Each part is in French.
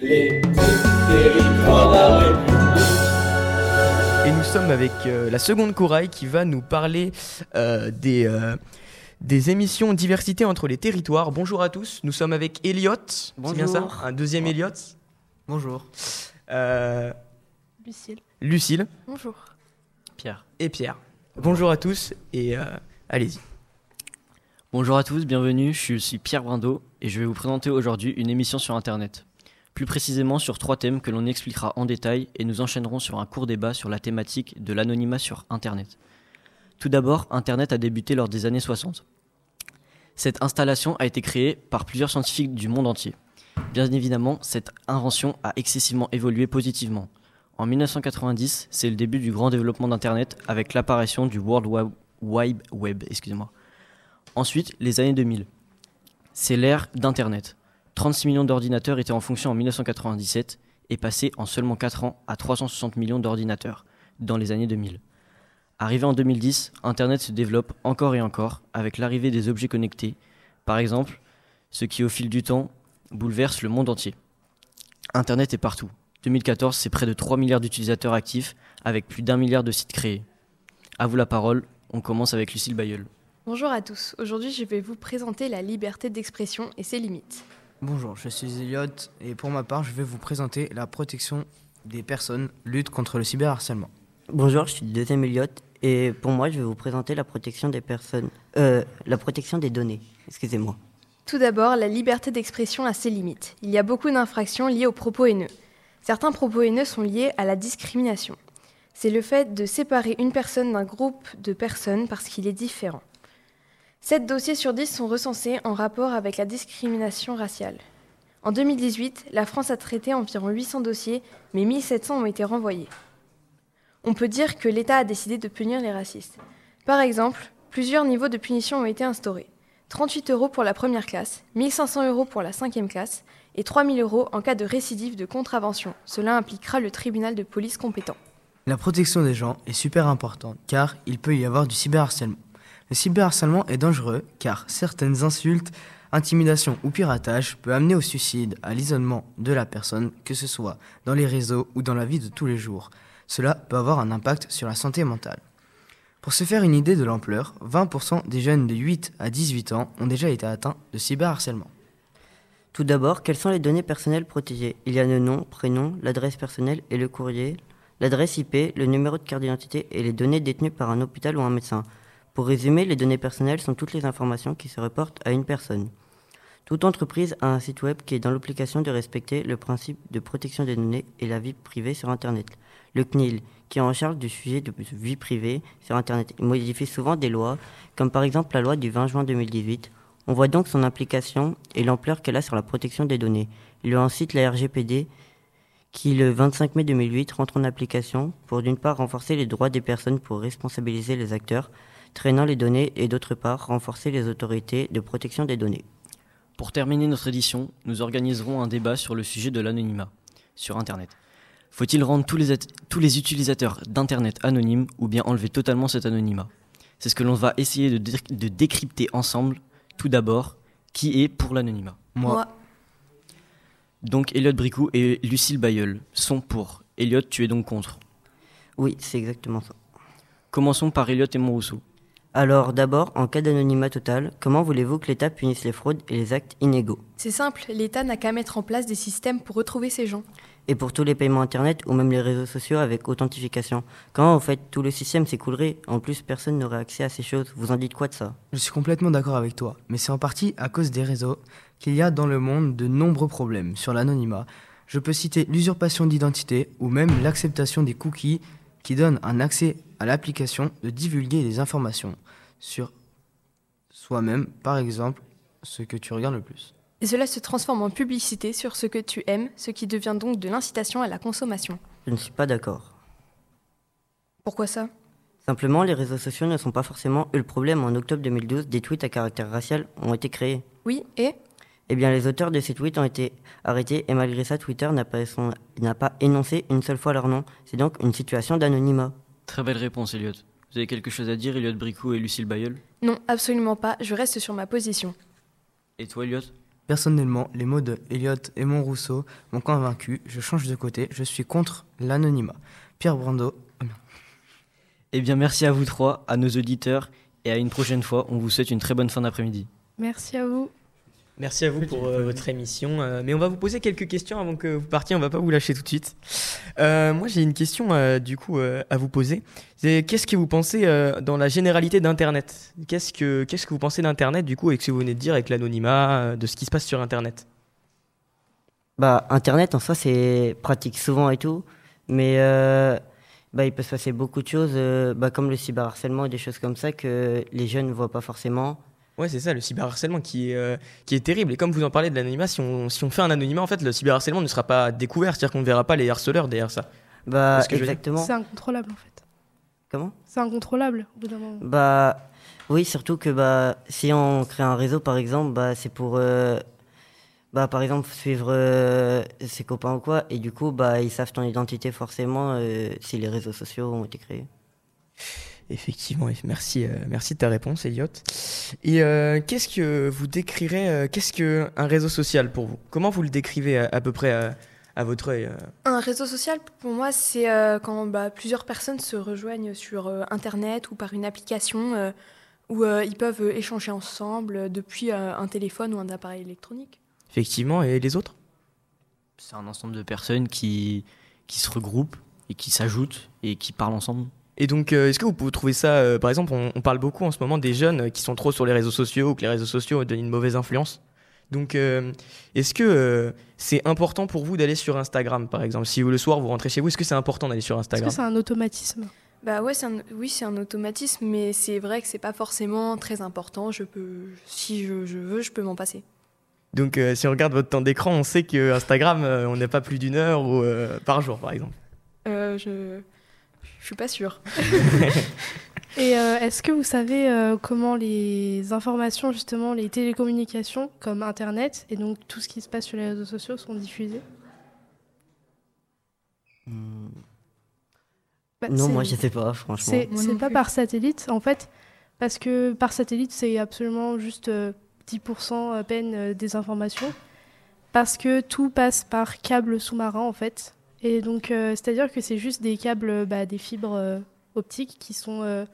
les territoires de la République. Et nous sommes avec euh, la seconde corail qui va nous parler euh, des, euh, des émissions diversité entre les territoires. Bonjour à tous, nous sommes avec Elliot. C'est bien ça. Un deuxième Elliot. Bonjour. Euh, Lucille. Lucille Bonjour. Pierre. et Pierre. Bonjour à tous et euh, allez-y. Bonjour à tous, bienvenue, je suis Pierre Brindeau et je vais vous présenter aujourd'hui une émission sur Internet. Plus précisément sur trois thèmes que l'on expliquera en détail et nous enchaînerons sur un court débat sur la thématique de l'anonymat sur Internet. Tout d'abord, Internet a débuté lors des années 60. Cette installation a été créée par plusieurs scientifiques du monde entier. Bien évidemment, cette invention a excessivement évolué positivement. En 1990, c'est le début du grand développement d'Internet avec l'apparition du World Wide- Web. Excusez-moi. Ensuite, les années 2000. C'est l'ère d'Internet. 36 millions d'ordinateurs étaient en fonction en 1997 et passé en seulement 4 ans à 360 millions d'ordinateurs dans les années 2000. Arrivé en 2010, Internet se développe encore et encore avec l'arrivée des objets connectés, par exemple, ce qui au fil du temps bouleverse le monde entier. Internet est partout. 2014, c'est près de 3 milliards d'utilisateurs actifs avec plus d'un milliard de sites créés. À vous la parole, on commence avec Lucille Bayeul. Bonjour à tous. Aujourd'hui, je vais vous présenter la liberté d'expression et ses limites. Bonjour, je suis Elliot et pour ma part, je vais vous présenter la protection des personnes lutte contre le cyberharcèlement. Bonjour, je suis le deuxième Elliot et pour moi, je vais vous présenter la protection des personnes, euh, la protection des données. Excusez-moi. Tout d'abord, la liberté d'expression a ses limites. Il y a beaucoup d'infractions liées aux propos haineux. Certains propos haineux sont liés à la discrimination. C'est le fait de séparer une personne d'un groupe de personnes parce qu'il est différent. 7 dossiers sur 10 sont recensés en rapport avec la discrimination raciale. En 2018, la France a traité environ 800 dossiers, mais 1700 ont été renvoyés. On peut dire que l'État a décidé de punir les racistes. Par exemple, plusieurs niveaux de punition ont été instaurés. 38 euros pour la première classe, 1500 euros pour la cinquième classe et 3000 euros en cas de récidive de contravention. Cela impliquera le tribunal de police compétent. La protection des gens est super importante car il peut y avoir du cyberharcèlement. Le cyberharcèlement est dangereux car certaines insultes, intimidations ou piratage peut amener au suicide, à l'isolement de la personne, que ce soit dans les réseaux ou dans la vie de tous les jours. Cela peut avoir un impact sur la santé mentale. Pour se faire une idée de l'ampleur, 20% des jeunes de 8 à 18 ans ont déjà été atteints de cyberharcèlement. Tout d'abord, quelles sont les données personnelles protégées? Il y a le nom, prénom, l'adresse personnelle et le courrier, l'adresse IP, le numéro de carte d'identité et les données détenues par un hôpital ou un médecin. Pour résumer, les données personnelles sont toutes les informations qui se reportent à une personne. Toute entreprise a un site web qui est dans l'obligation de respecter le principe de protection des données et la vie privée sur Internet. Le CNIL, qui est en charge du sujet de vie privée sur Internet, modifie souvent des lois, comme par exemple la loi du 20 juin 2018. On voit donc son implication et l'ampleur qu'elle a sur la protection des données. Il y a ensuite la RGPD, qui le 25 mai 2008 rentre en application pour d'une part renforcer les droits des personnes pour responsabiliser les acteurs traînant les données et d'autre part renforcer les autorités de protection des données. Pour terminer notre édition, nous organiserons un débat sur le sujet de l'anonymat sur Internet. Faut-il rendre tous les, at- tous les utilisateurs d'Internet anonymes ou bien enlever totalement cet anonymat? C'est ce que l'on va essayer de, dé- de décrypter ensemble. Tout d'abord, qui est pour l'anonymat? Moi, Donc Elliot Bricou et Lucille Bayeul sont pour. Elliot, tu es donc contre? Oui, c'est exactement ça. Commençons par Elliot et Montrousseau. Alors d'abord, en cas d'anonymat total, comment voulez-vous que l'État punisse les fraudes et les actes inégaux? C'est simple, l'État n'a qu'à mettre en place des systèmes pour retrouver ces gens. Et pour tous les paiements Internet ou même les réseaux sociaux avec authentification Comment en fait tout le système s'écoulerait En plus, personne n'aurait accès à ces choses? Vous en dites quoi de ça? Je suis complètement d'accord avec toi, mais c'est en partie à cause des réseaux qu'il y a dans le monde de nombreux problèmes sur l'anonymat. Je peux citer l'usurpation d'identité ou même l'acceptation des cookies qui donnent un accès à l'application de divulguer des informations sur soi-même, par exemple, ce que tu regardes le plus. Et cela se transforme en publicité sur ce que tu aimes, ce qui devient donc de l'incitation à la consommation. Je ne suis pas d'accord. Pourquoi ça? Simplement, les réseaux sociaux ne sont pas forcément eux le problème. En octobre 2012, des tweets à caractère racial ont été créés. Oui, et? Eh bien, les auteurs de ces tweets ont été arrêtés et malgré ça, Twitter n'a pas, son- pas énoncé une seule fois leur nom. C'est donc une situation d'anonymat. Très belle réponse, Elliot. Vous avez quelque chose à dire, Elliot Bricou et Lucille Bayeul non, absolument pas, je reste sur ma position. Et toi, Elliot Personnellement, les mots de Elliot et Rousseau m'ont convaincu. Je change de côté. Je suis contre l'anonymat. Pierre Brando. Eh bien, merci à vous trois, à nos auditeurs, et à une prochaine fois. On vous souhaite une très bonne fin d'après-midi. Merci à vous. Merci à vous pour euh, votre émission. Euh, mais on va vous poser quelques questions avant que vous partiez. On va pas vous lâcher tout de suite. Euh, moi, j'ai une question euh, du coup euh, à vous poser. C'est qu'est-ce que vous pensez euh, dans la généralité d'Internet? Qu'est-ce que qu'est-ce que vous pensez d'Internet du coup et que ce que vous venez de dire avec l'anonymat, de ce qui se passe sur Internet? Bah, Internet en soi, c'est pratique souvent et tout, mais euh, bah, il peut se passer beaucoup de choses, euh, bah, comme le cyberharcèlement et des choses comme ça que les jeunes ne voient pas forcément. Ouais, c'est ça, le cyberharcèlement qui est, euh, qui est terrible. Et comme vous en parlez de l'anonymat, si on, si on fait un anonymat, en fait, le cyberharcèlement ne sera pas découvert, c'est-à-dire qu'on ne verra pas les harceleurs derrière ça. Bah, ce que exactement. C'est incontrôlable en fait. Comment? C'est incontrôlable au bout d'un moment. Bah, oui, surtout que bah, si on crée un réseau, par exemple, bah, c'est pour, euh, bah, par exemple, suivre euh, ses copains ou quoi, et du coup, bah, ils savent ton identité forcément euh, si les réseaux sociaux ont été créés. Effectivement, merci, euh, merci de ta réponse, Elliot. Et euh, qu'est-ce que vous décrirez, euh, qu'est-ce qu'un réseau social pour vous? Comment vous le décrivez à, à peu près à, à votre œil euh? Un réseau social, pour moi, c'est euh, quand bah, plusieurs personnes se rejoignent sur euh, Internet ou par une application euh, où euh, ils peuvent échanger ensemble depuis euh, un téléphone ou un appareil électronique. Effectivement, et les autres? C'est un ensemble de personnes qui, qui se regroupent et qui s'ajoutent et qui parlent ensemble. Et donc, euh, est-ce que vous pouvez trouver ça, euh, par exemple, on, on parle beaucoup en ce moment des jeunes euh, qui sont trop sur les réseaux sociaux ou que les réseaux sociaux donnent une mauvaise influence. Donc, euh, est-ce que euh, c'est important pour vous d'aller sur Instagram, par exemple? Si vous, le soir vous rentrez chez vous, est-ce que c'est important d'aller sur Est-ce Instagram? que c'est un automatisme? Bah ouais, c'est un- oui, c'est un automatisme, mais c'est vrai que c'est pas forcément très important. Je peux, si je, je veux, je peux m'en passer. Donc, euh, si on regarde votre temps d'écran, on sait que Instagram, euh, on n'est pas plus d'une heure ou, euh, par jour, par exemple. Euh, je, je suis pas sûre. Et euh, est-ce que vous savez euh, comment les informations, justement, les télécommunications, comme Internet, et donc tout ce qui se passe sur les réseaux sociaux, sont diffusées? Hmm. Bah, Non, moi, je sais pas, franchement. C'est pas plus. par satellite, en fait, parce que par satellite, c'est absolument juste euh, 10% à peine euh, des informations, parce que tout passe par câble sous-marin, en fait. Et donc, euh, c'est-à-dire que c'est juste des câbles, euh, bah, des fibres euh, optiques qui sont euh,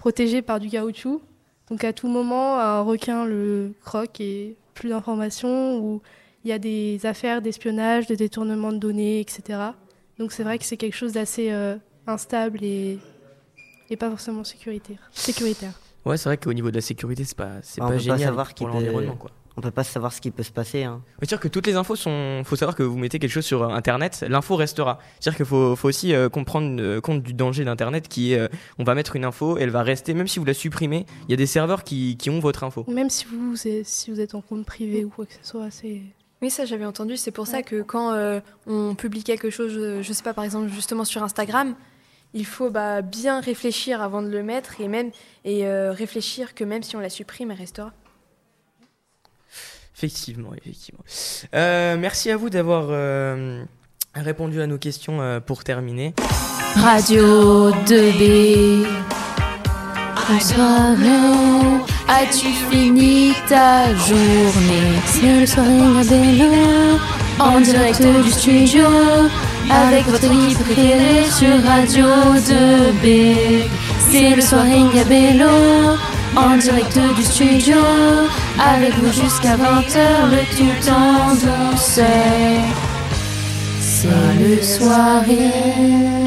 protégés par du caoutchouc. Donc, à tout moment, un requin le croque et plus d'informations, ou il y a des affaires d'espionnage, de détournement de données, etc. Donc, c'est vrai que c'est quelque chose d'assez euh, instable et, et pas forcément sécuritaire. sécuritaire. Ouais, c'est vrai qu'au niveau de la sécurité, c'est pas, c'est Ah, on pas pas génial savoir pour l'environnement, quoi. On peut pas savoir ce qui peut se passer. Hein. C'est-à-dire que toutes les infos sont. faut savoir que vous mettez quelque chose sur euh, Internet, l'info restera. C'est-à-dire qu'il faut, faut aussi euh, comprendre euh, compte du danger d'Internet qui est. euh, on va mettre une info, elle va rester, même si vous la supprimez, il y a des serveurs qui, qui ont votre info. Même si vous, c'est- si vous êtes en compte privé ou quoi que ce soit, c'est. Oui, ça j'avais entendu. C'est pour ça que quand euh, on publie quelque chose, euh, je sais pas, par exemple justement sur Instagram, il faut bah, bien réfléchir avant de le mettre et même et euh, réfléchir que même si on la supprime, elle restera. Effectivement, effectivement. Euh, merci à vous d'avoir euh, répondu à nos questions euh, pour terminer. Radio 2B. Bonsoir, as-tu fini ta journée? C'est le soirée à Bello, en direct du studio, avec votre équipe préférée sur Radio 2B. C'est le soirée à Bello, en direct du studio, avec vous jusqu'à 20h, le tout en douceur. C'est le soirée.